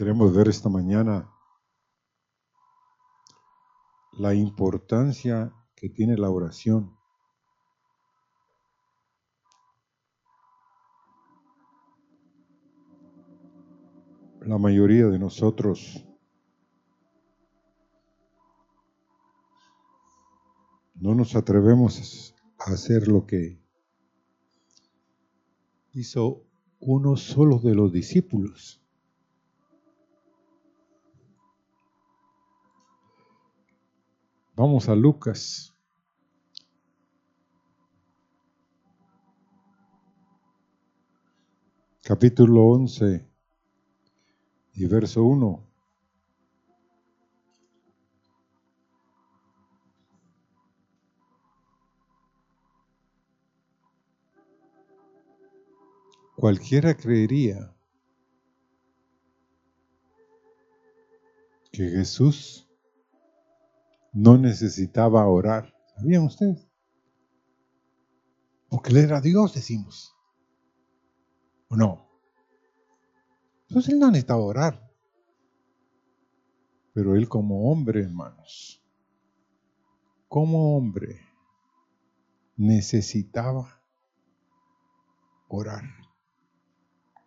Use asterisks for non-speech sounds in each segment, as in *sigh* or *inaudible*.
Queremos ver esta mañana la importancia que tiene la oración. La mayoría de nosotros no nos atrevemos a hacer lo que hizo uno solo de los discípulos. Vamos a Lucas. Capítulo 11 y verso 1. Cualquiera creería que Jesús no necesitaba orar. ¿Sabían ustedes? Porque él era Dios, decimos. ¿O no? Entonces él no necesitaba orar. Pero él como hombre, hermanos, como hombre, necesitaba orar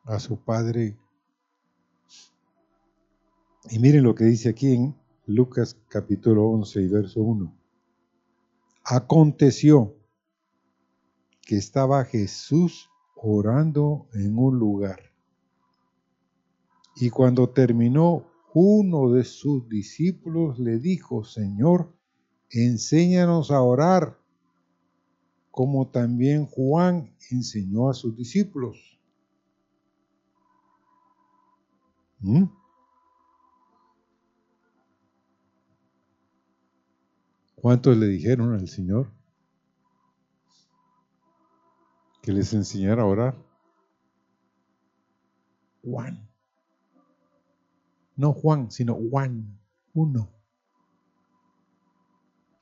a su Padre. Y miren lo que dice aquí en Lucas capítulo 11 y verso 1. Aconteció que estaba Jesús orando en un lugar. Y cuando terminó, uno de sus discípulos le dijo, Señor, enséñanos a orar, como también Juan enseñó a sus discípulos. ¿Mm? ¿Cuántos le dijeron al Señor que les enseñara a orar? Juan. No Juan, sino Juan, uno.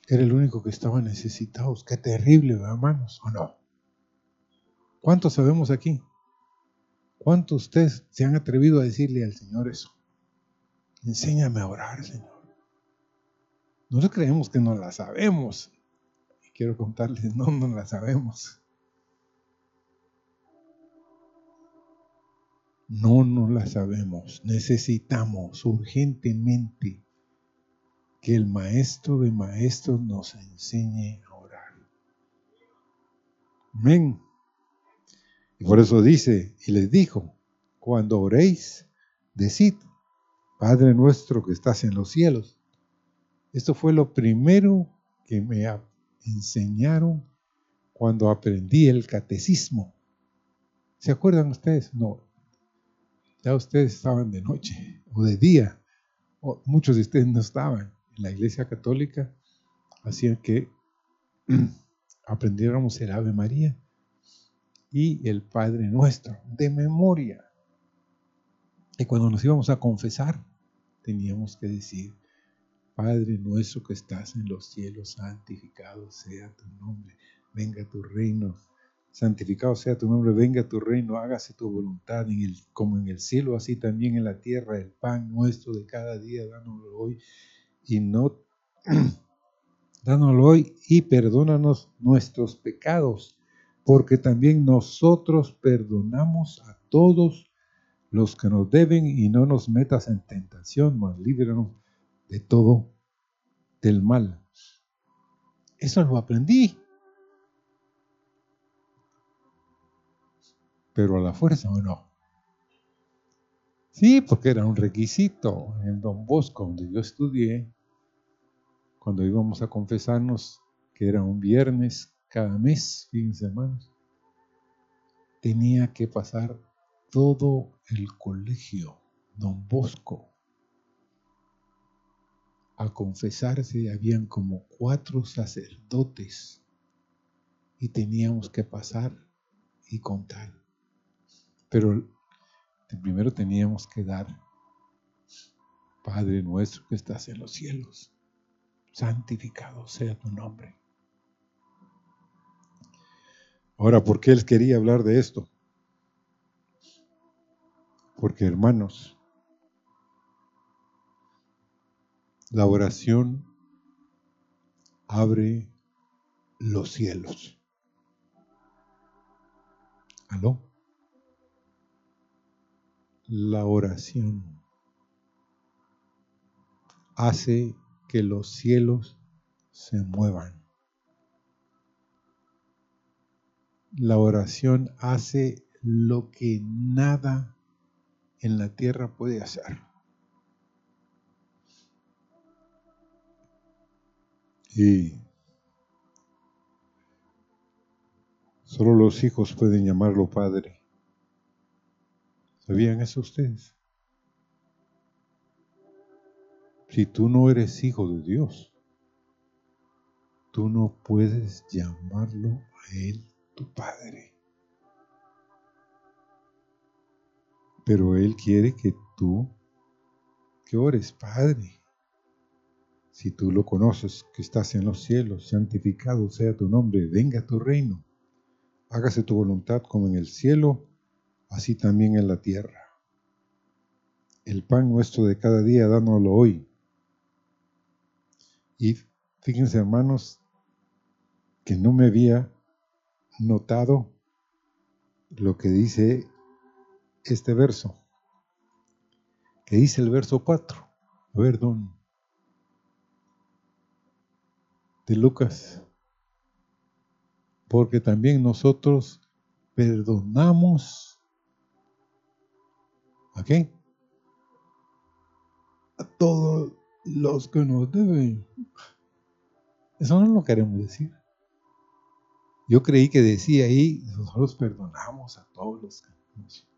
Era el único que estaba necesitado. Qué terrible, hermanos, ¿o no? ¿Cuántos sabemos aquí? ¿Cuántos de ustedes se han atrevido a decirle al Señor eso? Enséñame a orar, Señor. Nosotros creemos que no la sabemos. Y quiero contarles, no, no la sabemos. No, no la sabemos. Necesitamos urgentemente que el maestro de maestros nos enseñe a orar. Amén. Y por eso dice, y les dijo, cuando oréis, decid, Padre nuestro que estás en los cielos. Esto fue lo primero que me enseñaron cuando aprendí el catecismo. ¿Se acuerdan ustedes? No. Ya ustedes estaban de noche o de día. Muchos de ustedes no estaban. En la iglesia católica hacían que *clears throat* aprendiéramos el Ave María y el Padre Nuestro, de memoria. Y cuando nos íbamos a confesar, teníamos que decir, Padre nuestro que estás en los cielos, santificado sea tu nombre, venga tu reino, santificado sea tu nombre, venga tu reino, hágase tu voluntad en el, como en el cielo, así también en la tierra, el pan nuestro de cada día, dánoslo hoy y no, *clears throat* dánoslo hoy y perdónanos nuestros pecados porque también nosotros perdonamos a todos los que nos deben y no nos metas en tentación, mas líbranos de todo del mal. Eso lo aprendí. Pero a la fuerza o no. Sí, porque era un requisito en Don Bosco, donde yo estudié, cuando íbamos a confesarnos, que era un viernes cada mes, fíjense hermanos, tenía que pasar todo el colegio, don Bosco, a confesarse, habían como cuatro sacerdotes y teníamos que pasar y contar. Pero primero teníamos que dar, Padre nuestro que estás en los cielos, santificado sea tu nombre Ahora, ¿por qué él quería hablar de esto? Porque hermanos, La oración abre los cielos. ¿Aló? La oración hace que los cielos se muevan. La oración hace lo que nada en la tierra puede hacer. Y solo los hijos pueden llamarlo Padre. ¿Sabían eso ustedes? Si tú no eres hijo de Dios, tú no puedes llamarlo a Él tu Padre. Pero Él quiere que tú, que ores, Padre. Si tú lo conoces, que estás en los cielos, santificado sea tu nombre, venga tu reino. Hágase tu voluntad como en el cielo, así también en la tierra. El pan nuestro de cada día, dánoslo hoy. Y fíjense, hermanos, que no me había notado lo que dice este verso, que dice el verso 4. A ver, don, de Lucas. Porque también nosotros perdonamos ¿a qué? A todos los que nos deben. Eso no lo queremos decir. Yo creí que decía ahí, nosotros perdonamos a todos los que nos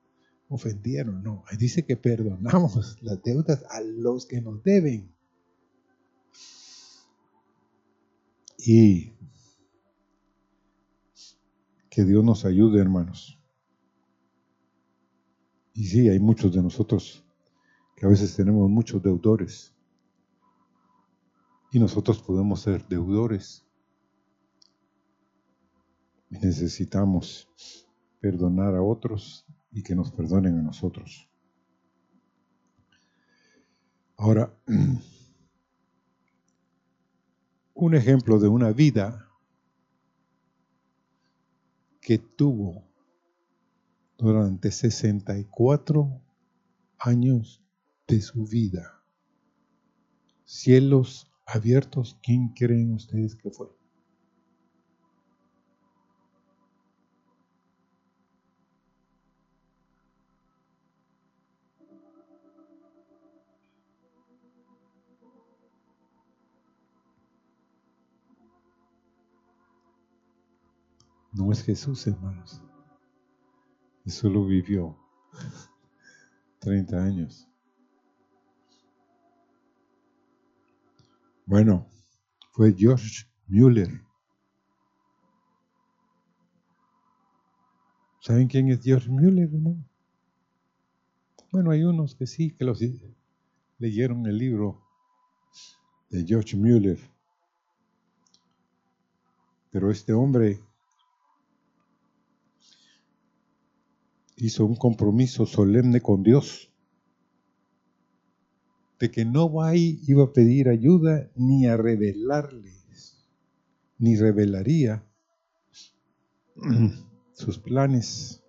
ofendieron. No, dice que perdonamos las deudas a los que nos deben. Y que Dios nos ayude, hermanos. Y sí, hay muchos de nosotros que a veces tenemos muchos deudores. Y nosotros podemos ser deudores. Y necesitamos perdonar a otros y que nos perdonen a nosotros. Ahora, *clears throat* un ejemplo de una vida que tuvo durante 64 años de su vida. Cielos abiertos, ¿quién creen ustedes que fue? No es Jesús, hermanos. Jesús lo vivió 30 años. Bueno, fue George Mueller. ¿Saben quién es George Mueller, hermano? Bueno, hay unos que sí, que los leyeron el libro de George Mueller. Pero este hombre hizo un compromiso solemne con Dios de que no iba a pedir ayuda ni a revelarles, ni revelaría *clears throat* sus planes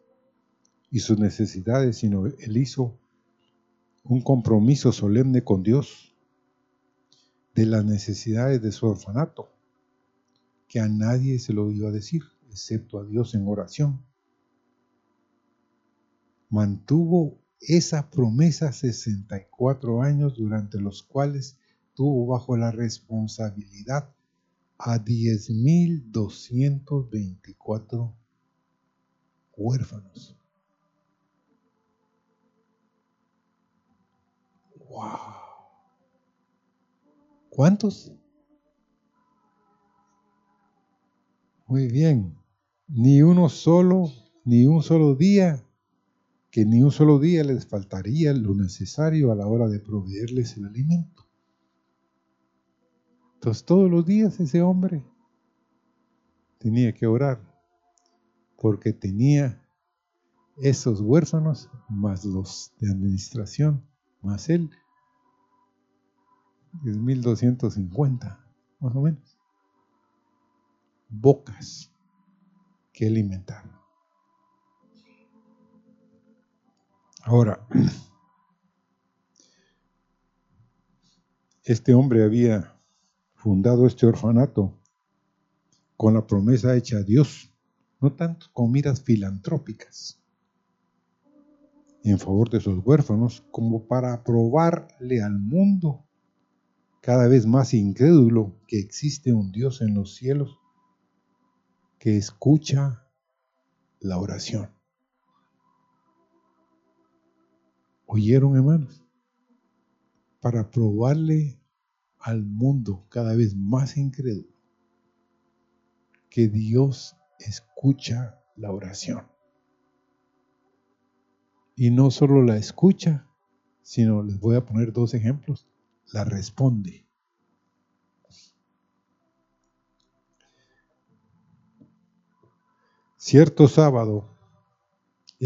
y sus necesidades, sino él hizo un compromiso solemne con Dios de las necesidades de su orfanato, que a nadie se lo iba a decir, excepto a Dios en oración mantuvo esa promesa 64 años durante los cuales tuvo bajo la responsabilidad a 10.224 huérfanos. ¡Wow! ¿Cuántos? Muy bien. Ni uno solo, ni un solo día que ni un solo día les faltaría lo necesario a la hora de proveerles el alimento. Entonces todos los días ese hombre tenía que orar porque tenía esos huérfanos más los de administración, más él. es 1250, más o menos. Bocas que alimentar. Ahora, este hombre había fundado este orfanato con la promesa hecha a Dios, no tanto con miras filantrópicas en favor de sus huérfanos, como para probarle al mundo cada vez más incrédulo que existe un Dios en los cielos que escucha la oración. ¿Oyeron, hermanos? Para probarle al mundo cada vez más incrédulo que Dios escucha la oración. Y no solo la escucha, sino les voy a poner dos ejemplos, la responde. Cierto sábado,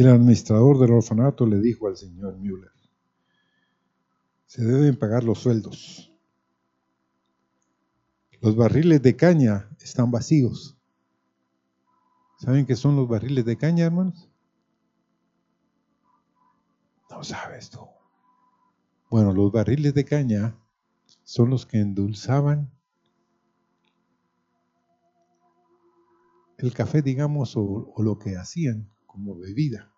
el administrador del orfanato le dijo al señor Müller, se deben pagar los sueldos. Los barriles de caña están vacíos. ¿Saben qué son los barriles de caña, hermanos? No sabes tú. Bueno, los barriles de caña son los que endulzaban el café, digamos, o, o lo que hacían como bebida.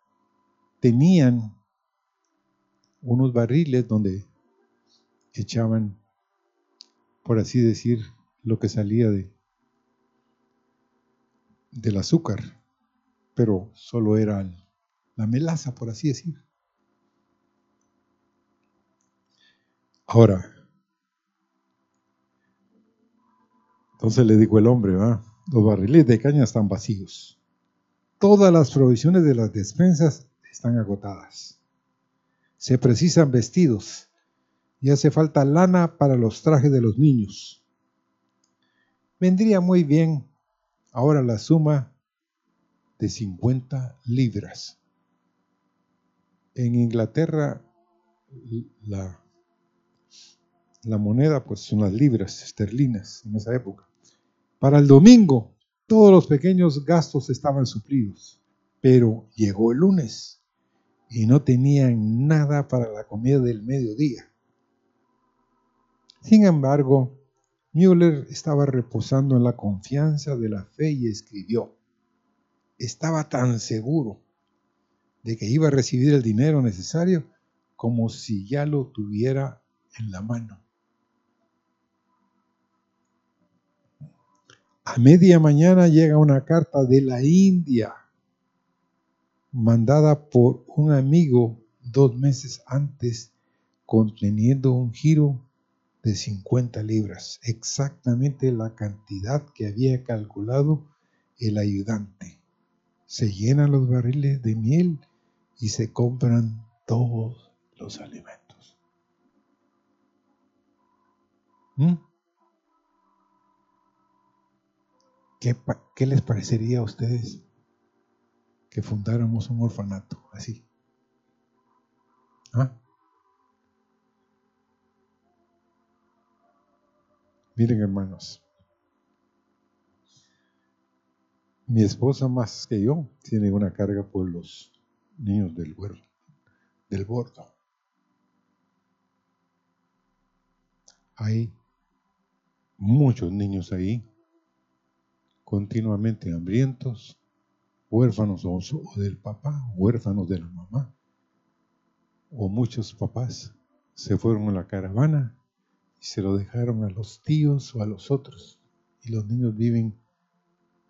Tenían unos barriles donde echaban, por así decir, lo que salía de, del azúcar, pero solo era la melaza, por así decir. Ahora, entonces le dijo el hombre, va, los barriles de caña están vacíos. Todas las provisiones de las despensas están agotadas. Se precisan vestidos y hace falta lana para los trajes de los niños. Vendría muy bien ahora la suma de 50 libras. En Inglaterra la, moneda pues son las libras esterlinas en esa época. Para el domingo todos los pequeños gastos estaban suplidos, pero llegó el lunes y no tenían nada para la comida del mediodía. Sin embargo, Müller estaba reposando en la confianza de la fe y escribió, estaba tan seguro de que iba a recibir el dinero necesario como si ya lo tuviera en la mano. A media mañana llega una carta de la India, mandada por un amigo dos meses antes, conteniendo un giro de 50 libras, exactamente la cantidad que había calculado el ayudante. Se llenan los barriles de miel y se compran todos los alimentos. ¿Mm? ¿Qué, ¿Qué, les parecería a ustedes que fundáramos un orfanato así? ¿Ah? Miren hermanos, mi esposa más que yo tiene una carga por los niños del, del bordo. Hay muchos niños ahí, continuamente hambrientos, huérfanos o, del papá, huérfanos de la mamá, o muchos papás se fueron a la caravana y se lo dejaron a los tíos o a los otros. Y los niños viven,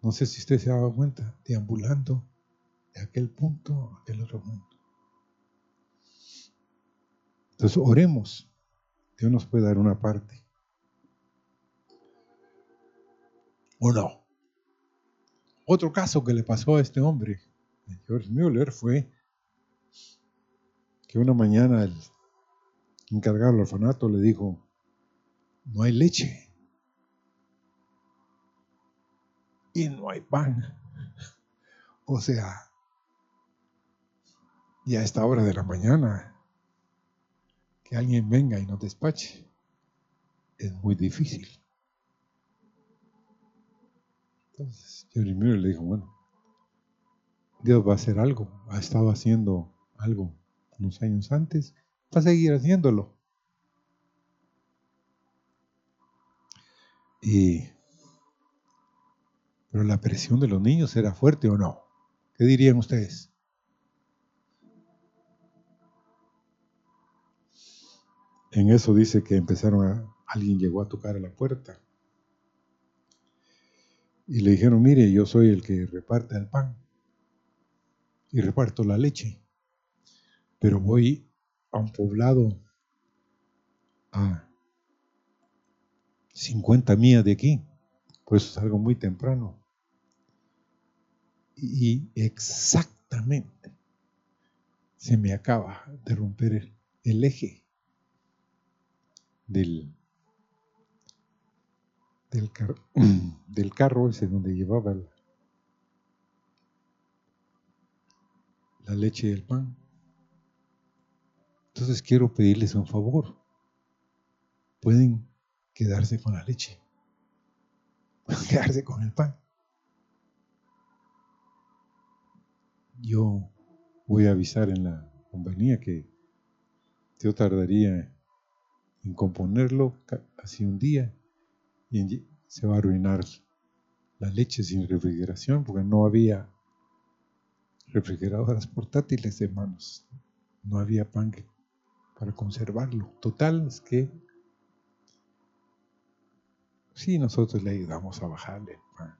no sé si usted se ha dado cuenta, deambulando de aquel punto a aquel otro punto. Entonces oremos. Dios nos puede dar una parte. ¿O no? Otro caso que le pasó a este hombre, George Müller, fue que una mañana el encargado del orfanato le dijo, no hay leche y no hay pan. O sea, y a esta hora de la mañana, que alguien venga y nos despache. es muy difícil. Entonces, Jeremías le dijo, bueno, Dios va a hacer algo, ha estado haciendo algo unos años antes, va a seguir haciéndolo. Y, pero la presión de los niños era fuerte o no. ¿Qué dirían ustedes? En eso dice que empezaron a, alguien llegó a tocar a la puerta y le dijeron, mire, yo soy el que reparte el pan y reparto la leche, pero voy a un poblado a 50 millas de aquí, por eso salgo muy temprano. Y exactamente se me acaba de romper el, eje del, del, *clears throat* del carro ese donde llevaba la, la leche y el pan. Entonces quiero pedirles un favor. Pueden quedarse con la leche, pueden *laughs* quedarse con el pan. Yo voy a avisar en la compañía que yo tardaría en componerlo así un día y se va a arruinar la leche sin refrigeración porque no había refrigeradoras portátiles, hermanos. No había pan para conservarlo. Total, es que sí, nosotros le ayudamos a bajarle el pan.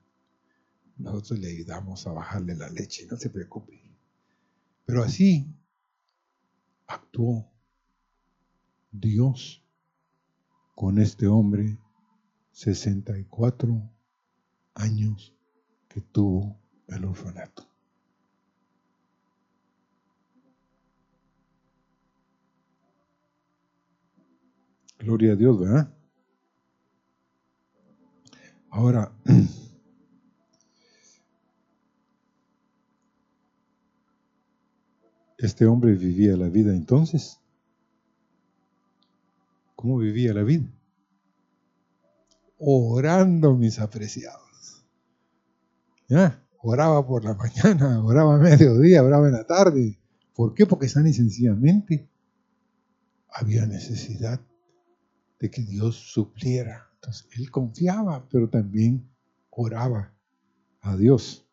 Nosotros le ayudamos a bajarle la leche, no se preocupe. Pero así actuó Dios con este hombre 64 años que tuvo el orfanato. Gloria a Dios, ¿verdad? Ahora, *clears throat* este hombre vivía la vida entonces. ¿Cómo vivía la vida? Orando, mis apreciados. ¿Ya? Oraba por la *laughs* mañana, oraba a mediodía, oraba en la tarde. ¿Por qué? Porque tan y sencillamente había necesidad de que Dios supliera. Entonces, él confiaba, pero también oraba a Dios.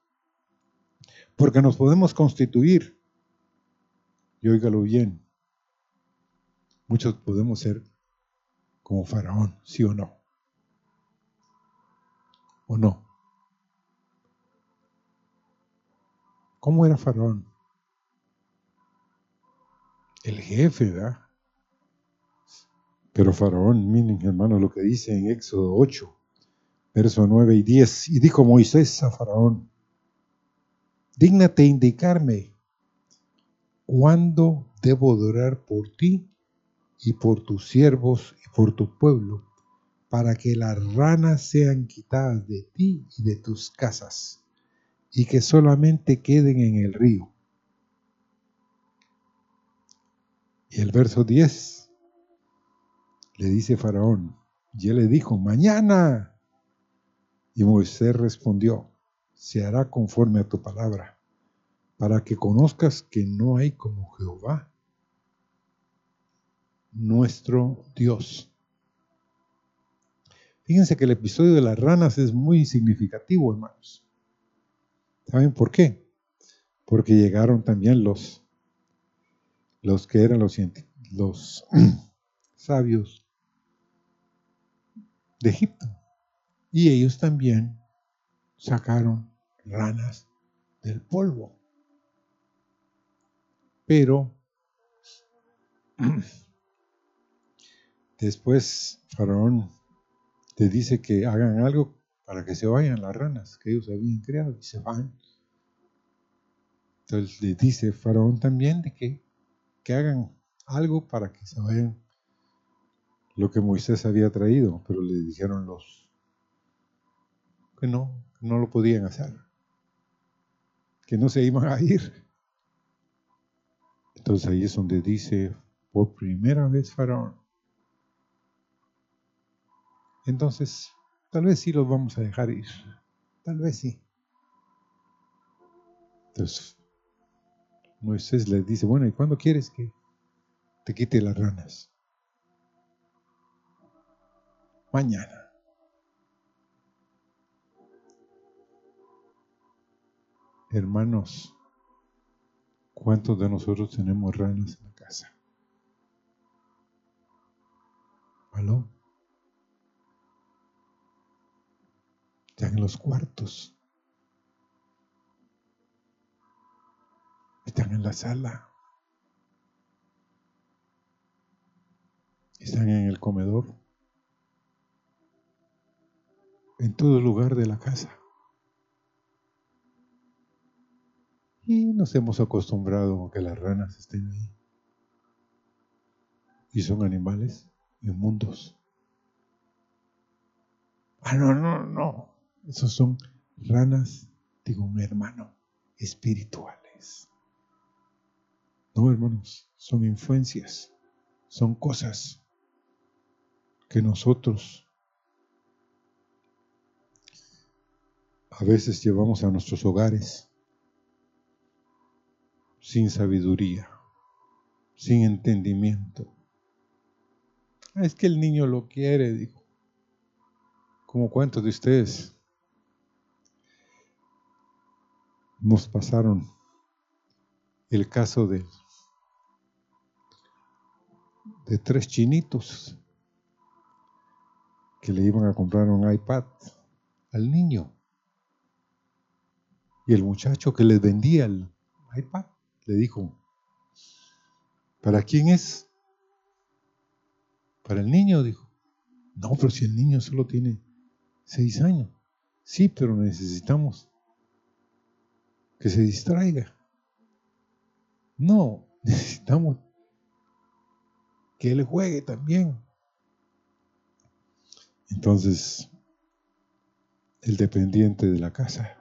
Porque nos podemos constituir, y óigalo bien, muchos podemos ser como Faraón, sí o no. ¿O no? ¿Cómo era Faraón? El jefe, ¿verdad? Pero Faraón, miren hermanos lo que dice en Éxodo 8, verso 9 y 10. Y dijo Moisés a Faraón, dígnate indicarme cuándo debo durar por ti y por tus siervos y por tu pueblo, para que las ranas sean quitadas de ti y de tus casas, y que solamente queden en el río. Y el verso 10 le dice Faraón, y él le dijo, mañana. Y Moisés respondió, se hará conforme a tu palabra, para que conozcas que no hay como Jehová, nuestro Dios. Fíjense que el episodio de las ranas es muy significativo, hermanos. ¿Saben por qué? Porque llegaron también los, los que eran los, los *clears throat* sabios de Egipto. Y ellos también sacaron ranas del polvo. Pero *clears throat* después Faraón te dice que hagan algo para que se vayan las ranas que ellos habían creado y se van. Entonces le dice Faraón también de que, que hagan algo para que se vayan lo que Moisés había traído, pero le dijeron los que no, que no lo podían hacer, que no se iban a ir. Entonces ahí es donde dice, por primera vez Faraón entonces tal vez sí los vamos a dejar ir. Tal vez sí. Entonces, Moisés les dice, bueno, ¿y cuándo quieres que te quite las ranas? Mañana. Hermanos, ¿cuántos de nosotros tenemos ranas en la casa? ¿Aló? Están en los cuartos. Están en la sala. Están en el comedor. En todo lugar de la casa. Y nos hemos acostumbrado a que las ranas estén ahí. Y son animales inmundos. Ah, no, no, no. Esos son ranas, digo, un hermano, espirituales. No, hermanos, son influencias, son cosas que nosotros a veces llevamos a nuestros hogares sin sabiduría, sin entendimiento. Ah, es que el niño lo quiere, dijo. Como cuántos de ustedes nos pasaron el caso de, de tres chinitos que le iban a comprar un iPad al niño. Y el muchacho que les vendía el iPad le dijo, ¿para quién es? Para el niño, dijo. No, pero si el niño solo tiene seis años. Sí, pero necesitamos que se distraiga. No, *laughs* necesitamos que él juegue también. Entonces, el dependiente de la casa,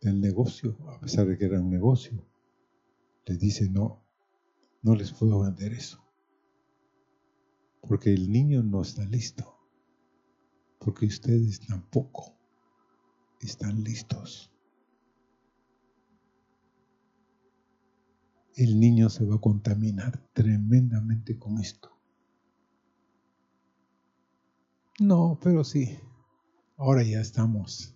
del negocio, a pesar de que era un negocio, le dice, no, no les puedo vender eso. Porque el niño no está listo. Porque ustedes tampoco están listos. El niño se va a contaminar tremendamente con esto. No, pero sí, ahora ya estamos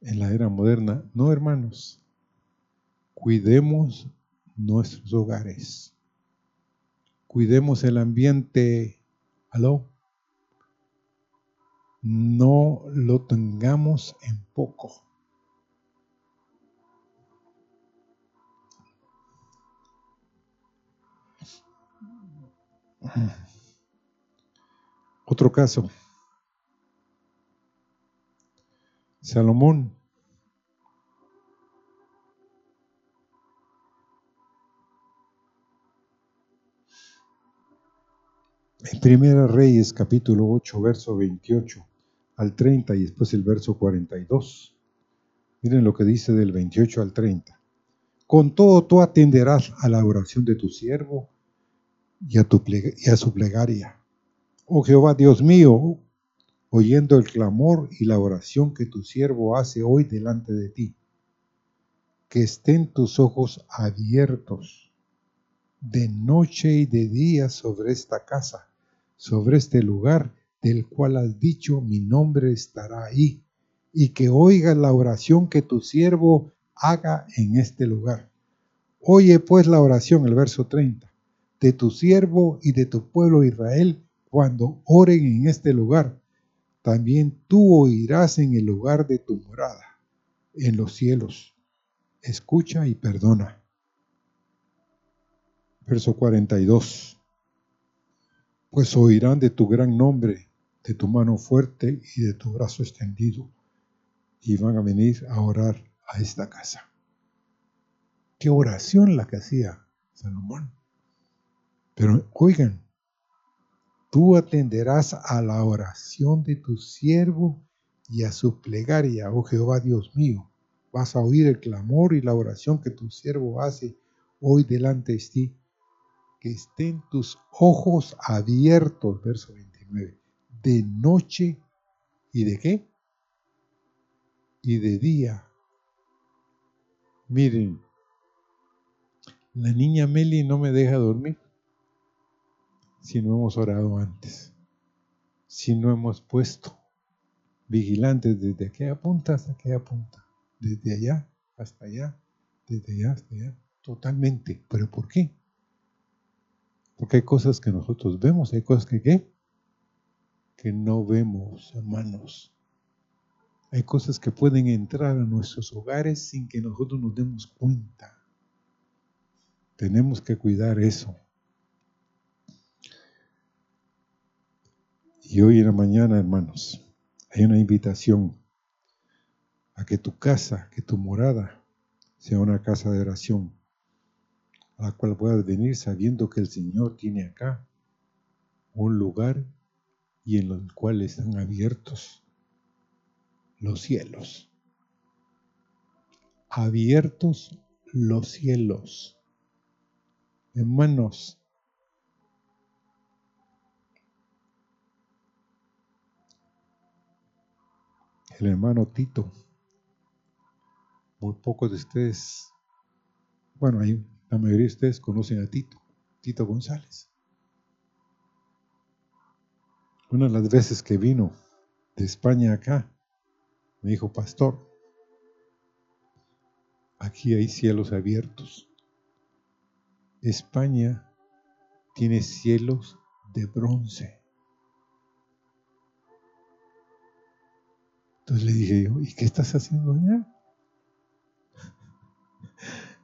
en la era moderna. No, hermanos, cuidemos nuestros hogares, cuidemos el ambiente. ¿Aló? No lo tengamos en poco. Otro caso. Salomón. En Primera Reyes capítulo 8, verso 28 al 30 y después el verso 42. Miren lo que dice del 28 al 30. Con todo tú atenderás a la oración de tu siervo y a, tu y a su plegaria. Oh Jehová, Dios mío, oyendo el clamor y la oración que tu siervo hace hoy delante de ti. Que estén tus ojos abiertos de noche y de día sobre esta casa, sobre este lugar del cual has dicho mi nombre estará ahí, y que oiga la oración que tu siervo haga en este lugar. Oye pues la oración, el verso 30 de tu siervo y de tu pueblo Israel cuando oren en este lugar. También tú oirás en el lugar de tu morada, en los cielos. Escucha y perdona. Verso 42. Pues oirán de tu gran nombre, de tu mano fuerte y de tu brazo extendido, y van a venir a orar a esta casa. Qué oración la que hacía Salomón. Pero oigan, tú atenderás a la oración de tu siervo y a su plegaria, oh Jehová Dios mío. Vas a oír el clamor y la oración que tu siervo hace hoy delante de ti. Que estén tus ojos abiertos, verso 29 19. De noche y de qué? Y de día. Miren, la niña Meli no me deja dormir si no hemos orado antes, si no hemos puesto vigilantes desde aquella punta hasta aquella punta, desde allá hasta allá, desde allá hasta allá, totalmente. ¿Pero por qué? Porque hay cosas que nosotros vemos, hay cosas que ¿qué? Que no vemos, hermanos. Hay cosas que pueden entrar a nuestros hogares sin que nosotros nos demos cuenta. Tenemos que cuidar eso. Y hoy en la mañana, hermanos, hay una invitación a que tu casa, que tu morada sea una casa de oración, a la cual puedas venir sabiendo que el Señor tiene acá un lugar y en el cual están abiertos los cielos. Abiertos los cielos. Hermanos, el hermano Tito. Muy pocos de ustedes, bueno, hay, la mayoría de ustedes conocen a Tito, Tito González. Una de las veces que vino de España acá, me dijo, pastor, aquí hay cielos abiertos. España tiene cielos de bronce. Entonces le dije ¿y qué estás haciendo allá?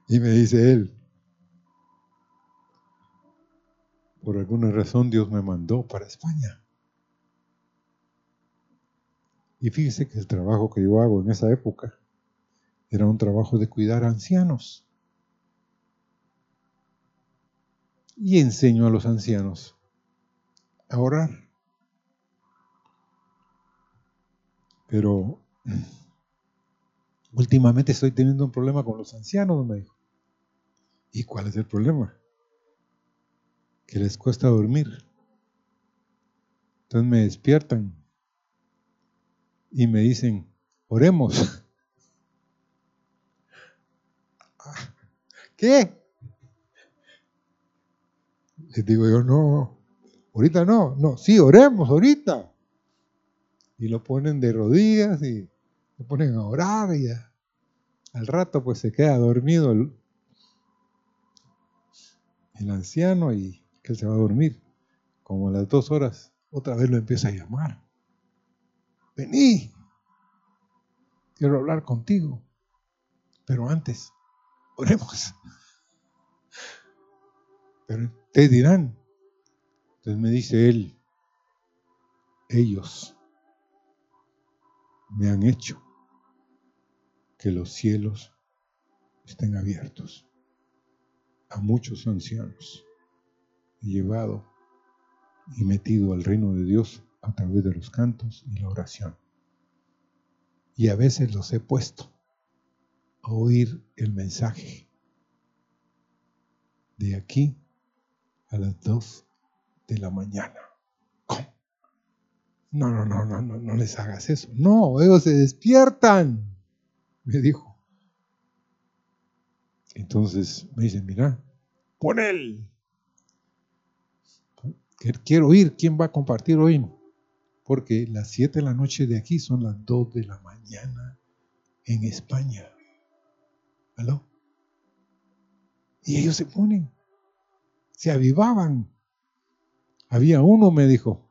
Y me dice él, por alguna razón Dios me mandó para España. Y fíjese que el trabajo que yo hago en esa época era un trabajo de cuidar a ancianos. Y enseño a los ancianos a orar. Pero últimamente estoy teniendo un problema con los ancianos, me dijo. ¿Y cuál es el problema? Que les cuesta dormir. Entonces me despiertan y me dicen, oremos. *laughs* ¿Qué? Les digo yo, no, ahorita no, no, sí, oremos ahorita y lo ponen de rodillas y lo ponen a orar y al rato pues se queda dormido el, anciano y que él se va a dormir. Como a las dos horas otra vez lo empieza a llamar. Vení, quiero hablar contigo. Pero antes, oremos. Pero ustedes dirán, entonces me dice él, ellos me han hecho que los cielos estén abiertos. A muchos ancianos he llevado y metido al reino de Dios a través de los cantos y la oración. Y a veces los he puesto a oír el mensaje de aquí a las dos de la mañana. No, no, no, no, no, no les hagas eso. No, ellos se despiertan, me dijo. Entonces me dice, mira, pon él. Quiero oír quién va a compartir hoy. Porque las 7 de la noche de aquí son las 2 de la mañana en España. ¿Aló? Y ellos se ponen, se avivaban. Había uno, me dijo,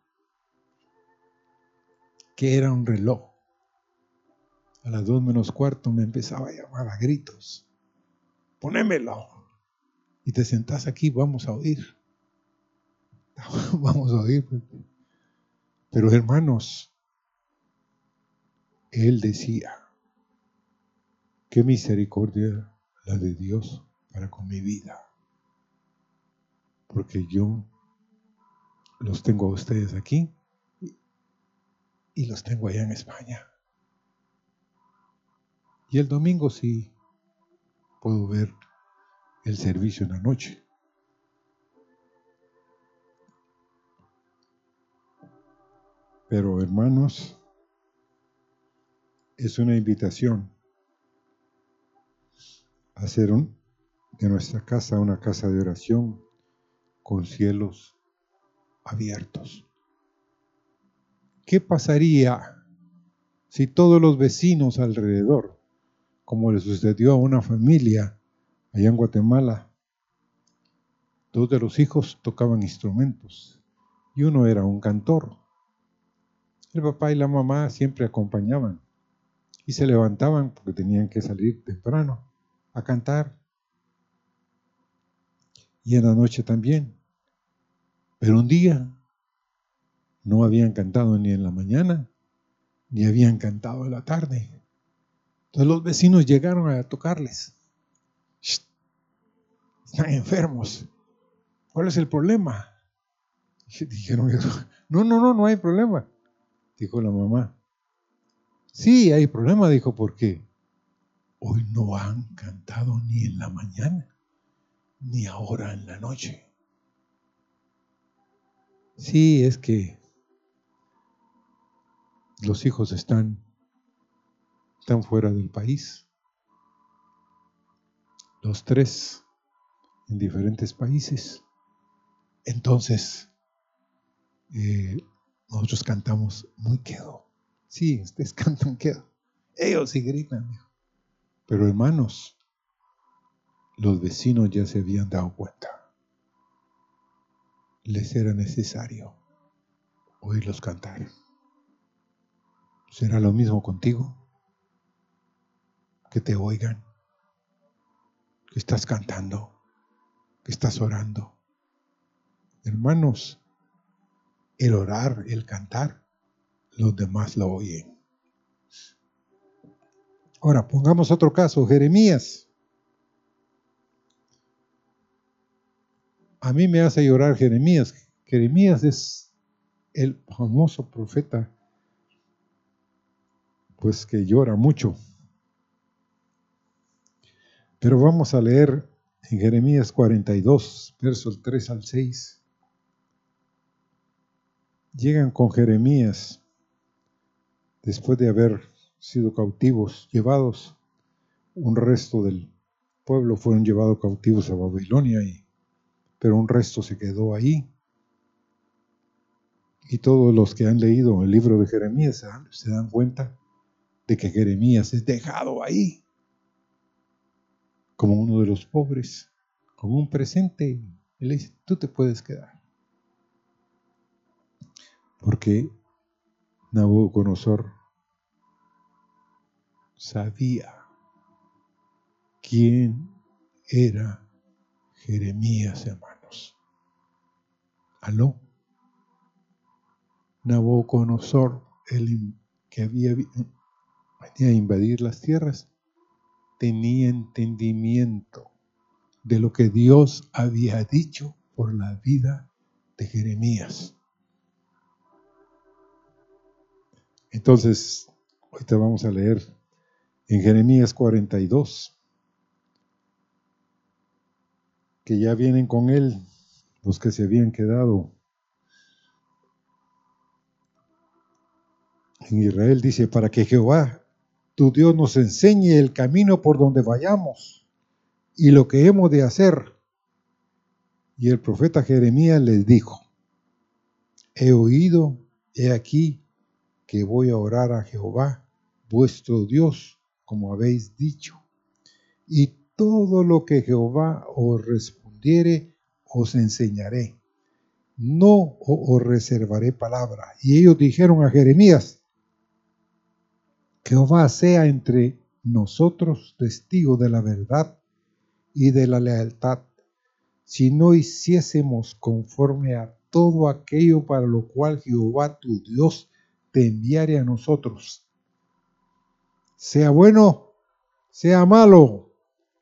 que era un reloj. A las dos menos cuarto me empezaba a llamar a gritos. Ponémelo. Y te sentás aquí, vamos a oír. *laughs* vamos a oír. Pero hermanos, él decía, qué misericordia la de Dios para con mi vida. Porque yo los tengo a ustedes aquí y los tengo allá en España. Y el domingo sí puedo ver el servicio en la noche. Pero hermanos, es una invitación a hacer de nuestra casa una casa de oración con cielos abiertos. ¿Qué pasaría si todos los vecinos alrededor, como le sucedió a una familia allá en Guatemala, dos de los hijos tocaban instrumentos y uno era un cantor? El papá y la mamá siempre acompañaban y se levantaban porque tenían que salir temprano a cantar. Y en la noche también. Pero un día no habían cantado ni en la mañana, ni habían cantado en la tarde. Entonces los vecinos llegaron a tocarles. Están enfermos. ¿Cuál es el problema? dijeron, *laughs* no, no, no, no hay problema. Dijo la mamá. Sí, hay problema, dijo, porque hoy no han cantado ni en la mañana, ni ahora en la noche. Sí, es que los hijos están, están fuera del país. Los tres en diferentes países. Entonces, eh, nosotros cantamos muy quedo. Sí, ustedes *laughs* cantan quedo. Ellos sí gritan. Pero hermanos, los vecinos ya se habían dado cuenta les era necesario oírlos cantar. ¿Será lo mismo contigo? Que te oigan, que estás cantando, que estás orando. Hermanos, el orar, el cantar, los demás lo oyen. Ahora, pongamos otro caso, Jeremías. a mí me hace llorar Jeremías. Jeremías es el famoso profeta, pues que llora mucho. Pero vamos a leer en Jeremías 42, versos 3 al 6. Llegan con Jeremías, después de haber sido cautivos, llevados, un resto del pueblo fueron llevados cautivos a Babilonia y pero un resto se quedó ahí. Y todos los que han leído el libro de Jeremías se dan cuenta de que Jeremías es dejado ahí, como uno de los pobres, como un presente. Él dice, tú te puedes quedar. Porque Nabucodonosor sabía quién era Jeremías, hermanos. Aló. Nabucodonosor, el que había venía a invadir las tierras, tenía entendimiento de lo que Dios había dicho por la vida de Jeremías. Entonces, ahorita vamos a leer en Jeremías 42, que ya vienen con él, los que se habían quedado en Israel, dice, para que Jehová, tu Dios, nos enseñe el camino por donde vayamos y lo que hemos de hacer. Y el profeta Jeremías les dijo, he oído, he aquí, que voy a orar a Jehová, vuestro Dios, como habéis dicho. Y todo lo que Jehová os respondiere, os enseñaré. No os reservaré palabra. Y ellos dijeron a Jeremías, Jehová sea entre nosotros testigo de la verdad y de la lealtad, si no hiciésemos conforme a todo aquello para lo cual Jehová tu Dios te enviare a nosotros. Sea bueno, sea malo,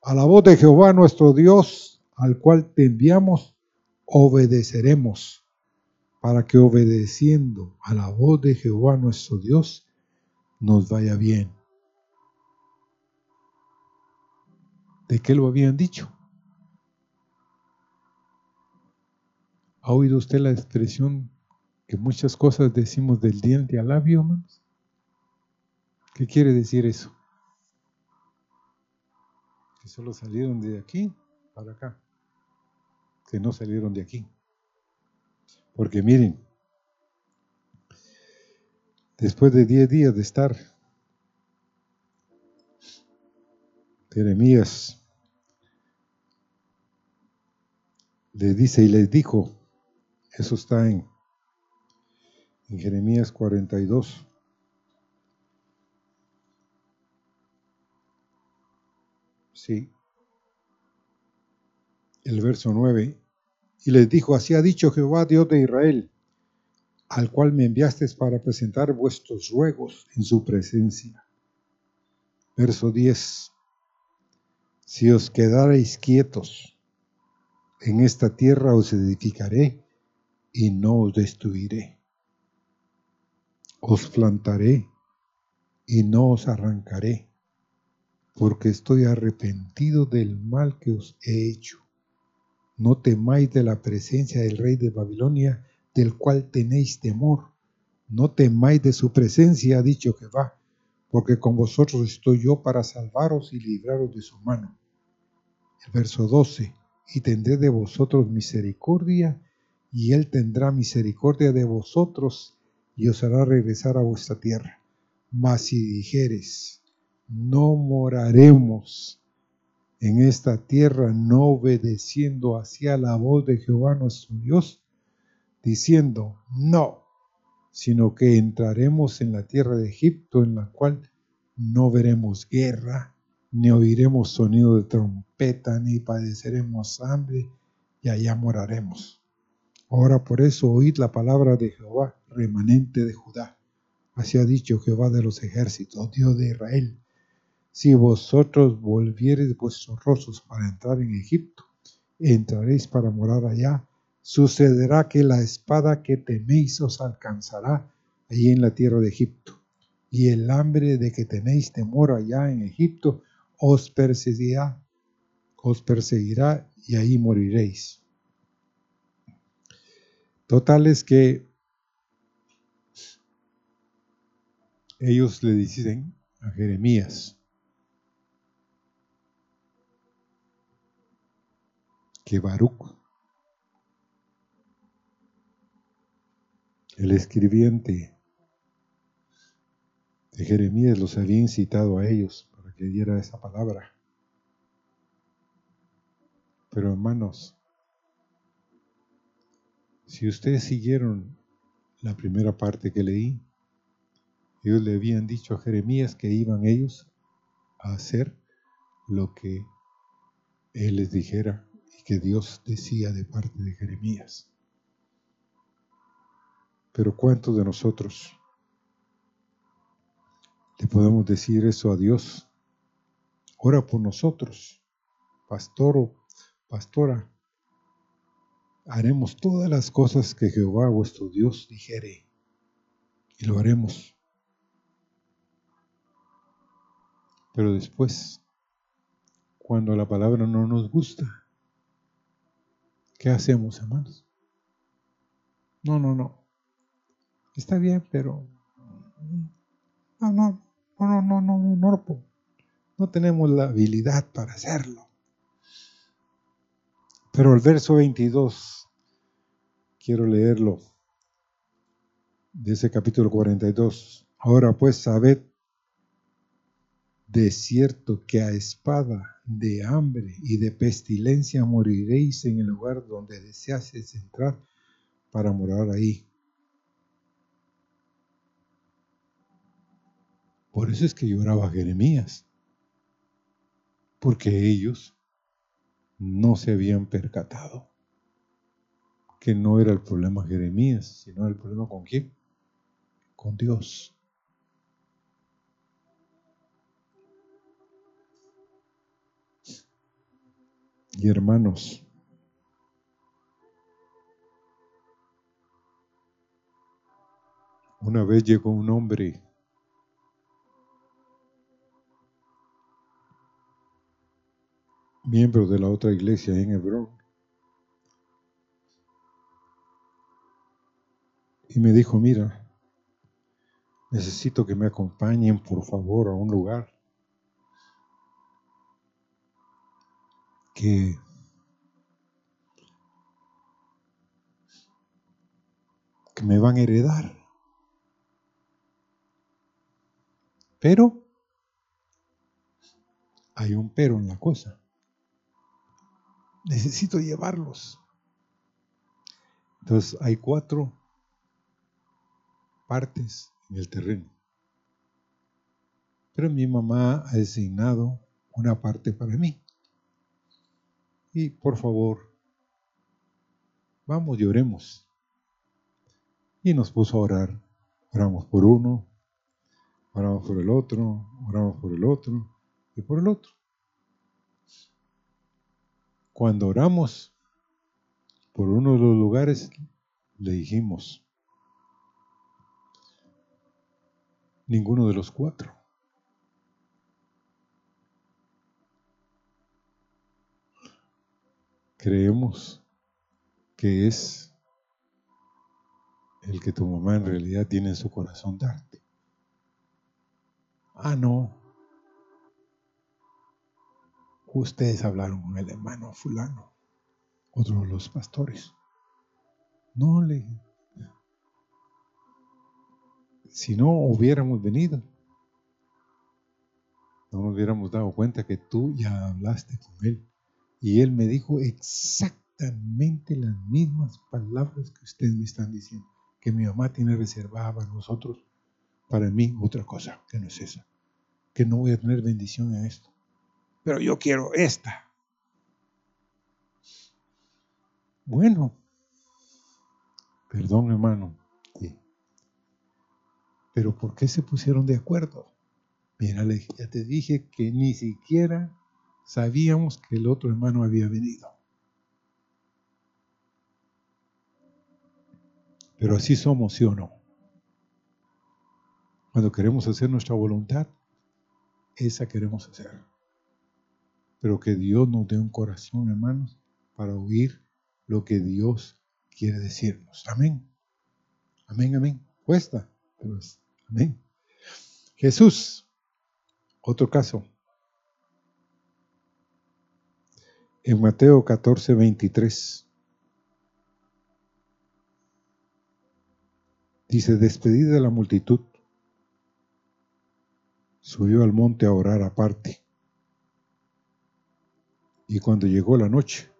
a la voz de Jehová nuestro Dios, al cual te enviamos, obedeceremos, para que obedeciendo a la voz de Jehová nuestro Dios, nos vaya bien. ¿De qué lo habían dicho? ¿Ha oído usted la expresión que muchas cosas decimos del diente al labio, hermanos. ¿Qué quiere decir eso? Que solo salieron de aquí para acá, que no salieron de aquí. Porque miren, después de 10 días de estar Jeremías le dice y les dijo, eso está en, en Jeremías 42. Sí. El verso 9. Y les dijo, así ha dicho Jehová Dios de Israel, al cual me enviaste para presentar vuestros ruegos en su presencia. Verso 10. Si os quedareis quietos en esta tierra os edificaré y no os destruiré. Os plantaré y no os arrancaré, porque estoy arrepentido del mal que os he hecho. No temáis de la presencia del rey de Babilonia, del cual tenéis temor. No temáis de su presencia, ha dicho Jehová, porque con vosotros estoy yo para salvaros y libraros de su mano. El verso 12, y tendré de vosotros misericordia, y él tendrá misericordia de vosotros, y os hará regresar a vuestra tierra. Mas si dijeres, no moraremos en esta tierra, no obedeciendo hacia la voz de Jehová nuestro Dios, diciendo, no, sino que entraremos en la tierra de Egipto, en la cual no veremos guerra, ni oiremos sonido de trompeta, ni padeceremos hambre, y allá moraremos. Ahora por eso oíd la palabra de Jehová, remanente de Judá. Así ha dicho Jehová de los ejércitos, Dios de Israel. Si vosotros volviereis vuestros rostros para entrar en Egipto, entraréis para morar allá, sucederá que la espada que teméis os alcanzará allí en la tierra de Egipto, y el hambre de que tenéis temor allá en Egipto os perseguirá, os perseguirá y ahí moriréis. Total es que ellos le dicen a Jeremías que Baruch el escribiente de Jeremías los había incitado a ellos para que diera esa palabra. Pero hermanos, si ustedes siguieron la primera parte que leí, ellos le habían dicho a Jeremías que iban ellos a hacer lo que él les dijera y que Dios decía de parte de Jeremías. Pero ¿cuántos de nosotros le podemos decir eso a Dios? Ora por nosotros, pastor o pastora. Haremos todas las cosas que Jehová vuestro Dios dijere y lo haremos. Pero después, cuando la palabra no nos gusta, ¿qué hacemos, hermanos? No, no, no. Está bien, pero no, no, no, no, no, no, no, no tenemos la habilidad para hacerlo. Pero el verso 22, quiero leerlo, de ese capítulo 42. Ahora pues sabed de cierto que a espada, de hambre y de pestilencia moriréis en el lugar donde deseases entrar para morar ahí. Por eso es que lloraba Jeremías, porque ellos no se habían percatado que no era el problema Jeremías, sino el problema con quién? Con Dios. Y hermanos, una vez llegó un hombre miembro de la otra iglesia en Hebrón. y me dijo, mira, necesito que me acompañen por favor a un lugar que que me van a heredar. Pero hay un pero en la cosa. Necesito llevarlos. Entonces hay cuatro partes en el terreno. Pero mi mamá ha designado una parte para mí. Y por favor, vamos y oremos. Y nos puso a orar. Oramos por uno, oramos por el otro, oramos por el otro y por el otro. Cuando oramos por uno de los lugares, le dijimos, ninguno de los cuatro. Creemos que es el que tu mamá en realidad tiene en su corazón darte. Ah, no. Ustedes hablaron con el hermano fulano, otro de los pastores. No le... Si no hubiéramos venido, no nos hubiéramos dado cuenta que tú ya hablaste con él. Y él me dijo exactamente las mismas palabras que ustedes me están diciendo que mi mamá tiene reservada para nosotros, para mí otra cosa que no es esa, que no voy a tener bendición en esto, pero yo quiero esta. Bueno, perdón hermano, pero ¿por qué se pusieron de acuerdo? Mira, ya te dije que ni siquiera sabíamos que el otro hermano había venido. Pero así somos, ¿sí o no? Cuando queremos hacer nuestra voluntad, esa queremos hacer. Pero que Dios nos dé un corazón, hermanos, para oír lo que Dios quiere decirnos. Amén. Amén, amén. Cuesta, pero es amén. Jesús, otro caso. En Mateo 14, 23. Dice, despedida de la multitud, subió al monte a orar aparte. Y cuando llegó la noche,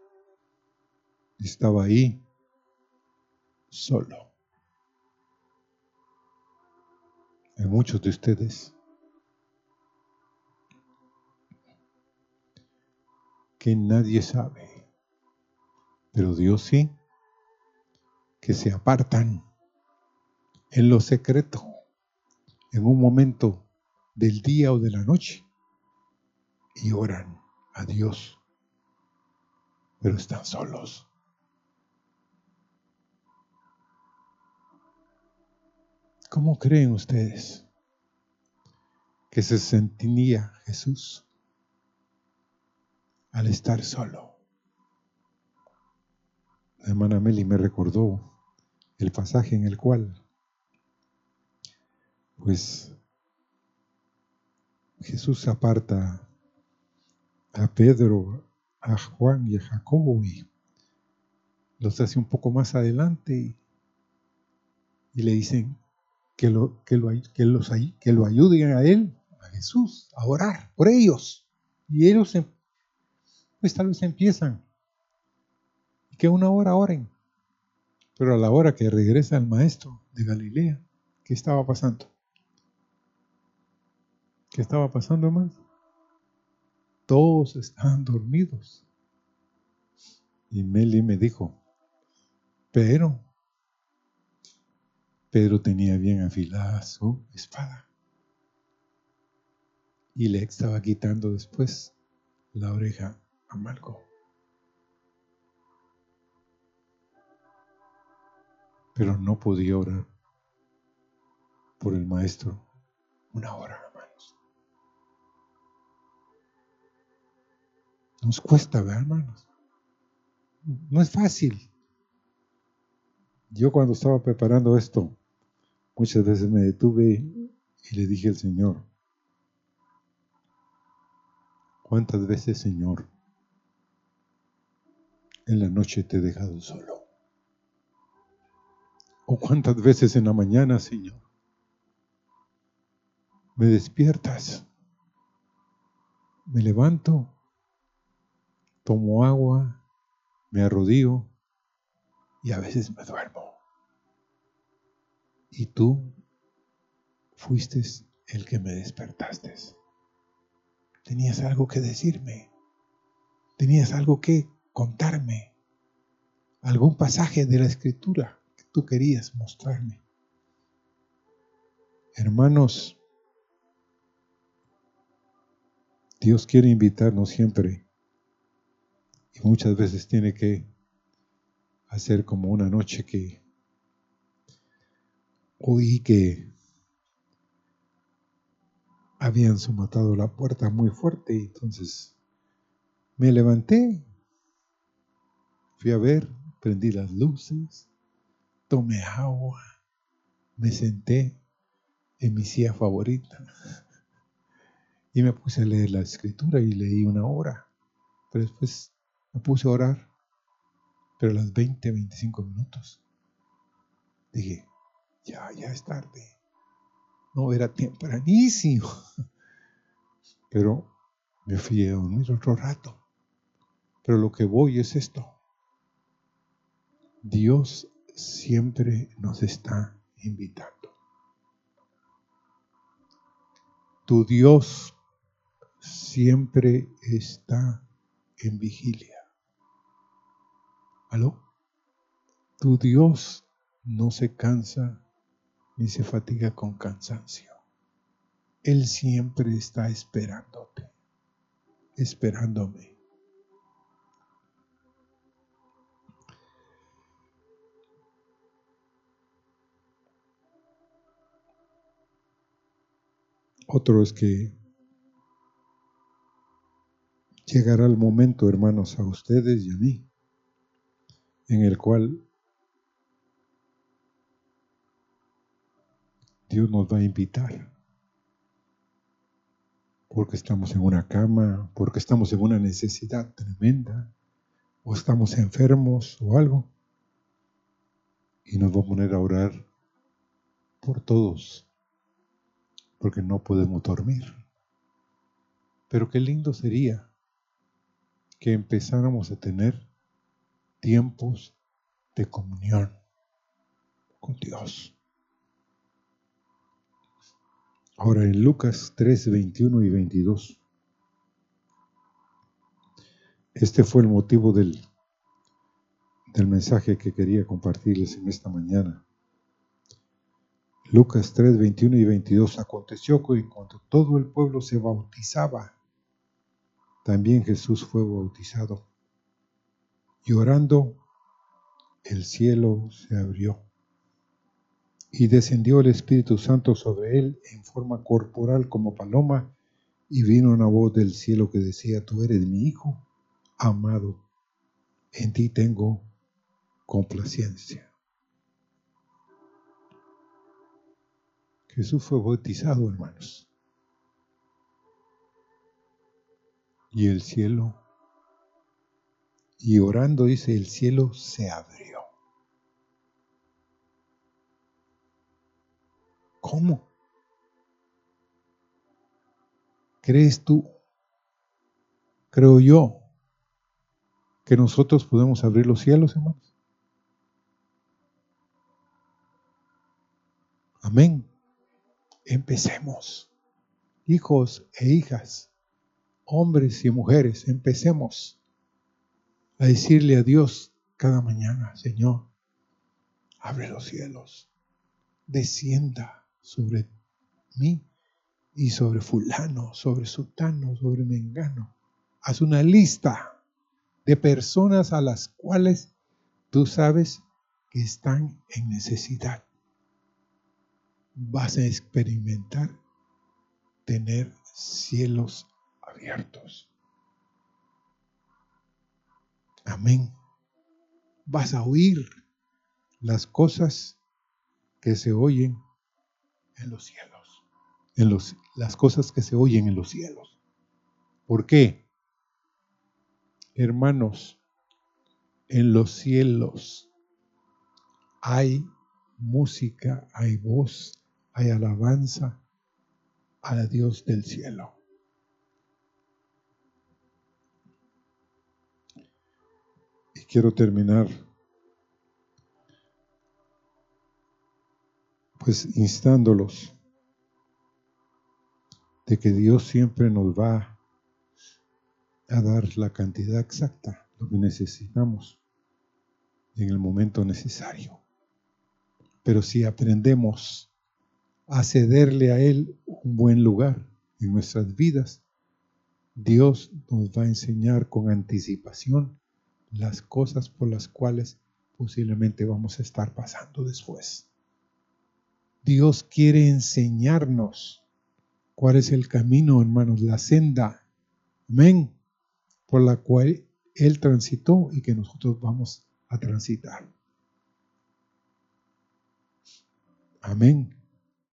estaba ahí solo. Hay muchos de ustedes que nadie sabe, pero Dios sí, que se apartan en lo secreto, en un momento del día o de la noche, y oran a Dios, pero están solos. ¿Cómo creen ustedes que se sentía Jesús al estar solo? La hermana Meli me recordó el pasaje en el cual pues Jesús aparta a Pedro, a Juan y a Jacobo y los hace un poco más adelante y, le dicen que lo, que, lo, que, los, que lo ayuden a él, a Jesús, a orar por ellos. Y ellos em, pues tal vez empiezan y que una hora oren. Pero a la hora que regresa el maestro de Galilea, ¿qué estaba pasando? ¿Qué estaba pasando más? Todos estaban dormidos. Y Meli me dijo, pero Pedro tenía bien afilada su espada. Y le estaba quitando después la oreja a Malco. Pero no podía orar por el maestro una hora. Nos cuesta, ¿verdad, hermanos? No es fácil. Yo cuando estaba preparando esto, muchas veces me detuve y le dije al Señor, ¿cuántas veces, Señor, en la noche te he dejado solo? ¿O cuántas veces en la mañana, Señor, me despiertas? Me levanto, tomo agua, me arrodillo y a veces me duermo. Y tú fuiste el que me despertaste. Tenías algo que decirme. Tenías algo que contarme. Algún pasaje de la escritura que tú querías mostrarme. Hermanos, Dios quiere invitarnos siempre y muchas veces tiene que hacer como una noche que oí que habían somatado la puerta muy fuerte y entonces me levanté, fui a ver, prendí las luces, tomé agua, me senté en mi silla favorita *laughs* y me puse a leer la escritura y leí una hora, pero después me puse a orar, pero a las 20, 25 minutos dije, ya, ya es tarde no, era tempranísimo. *laughs* Pero me fui a dormir otro rato. Pero lo que voy es esto. Dios siempre nos está invitando. Tu Dios siempre está en vigilia. ¿Aló? Tu Dios no se cansa ni se fatiga con cansancio. Él siempre está esperándote, esperándome. Otro es que llegará el momento, hermanos, a ustedes y a mí, en el cual Dios nos va a invitar. Porque estamos en una cama, porque estamos en una necesidad tremenda, o estamos enfermos o algo. Y nos va a poner a orar por todos, porque no podemos dormir. Pero qué lindo sería que empezáramos a tener tiempos de comunión con Dios. Ahora en Lucas 3, 21 y 22. Este fue el motivo del, del mensaje que quería compartirles en esta mañana. Lucas 3, 21 y 22. Aconteció que cuando todo el pueblo se bautizaba, también Jesús fue bautizado. Y orando, el cielo se abrió y descendió el Espíritu Santo sobre él en forma corporal como paloma, y vino una voz del cielo que decía, tú eres mi Hijo amado, en ti tengo complacencia. Jesús fue bautizado, hermanos. Y el cielo, y orando dice, el cielo se abrió. ¿Cómo? ¿Crees tú? Creo yo que nosotros podemos abrir los cielos, hermanos. Amén. Empecemos. Hijos e hijas, hombres y mujeres, empecemos a decirle a Dios cada mañana, Señor, abre los cielos, descienda sobre mí y sobre fulano, sobre sultano, sobre mengano. Haz una lista de personas a las cuales tú sabes que están en necesidad. Vas a experimentar tener cielos abiertos. Amén. Vas a oír las cosas que se oyen en los cielos. En los, las cosas que se oyen en los cielos. ¿Por qué? Hermanos, en los cielos hay música, hay voz, hay alabanza a Dios del cielo. Quiero terminar pues instándolos de que Dios siempre nos va a dar la cantidad exacta, lo que necesitamos en el momento necesario. Pero si aprendemos a cederle a Él un buen lugar en nuestras vidas, Dios nos va a enseñar con anticipación las cosas por las cuales posiblemente vamos a estar pasando después. Dios quiere enseñarnos cuál es el camino, hermanos, la senda, amén, por la cual Él transitó y que nosotros vamos a transitar. Amén.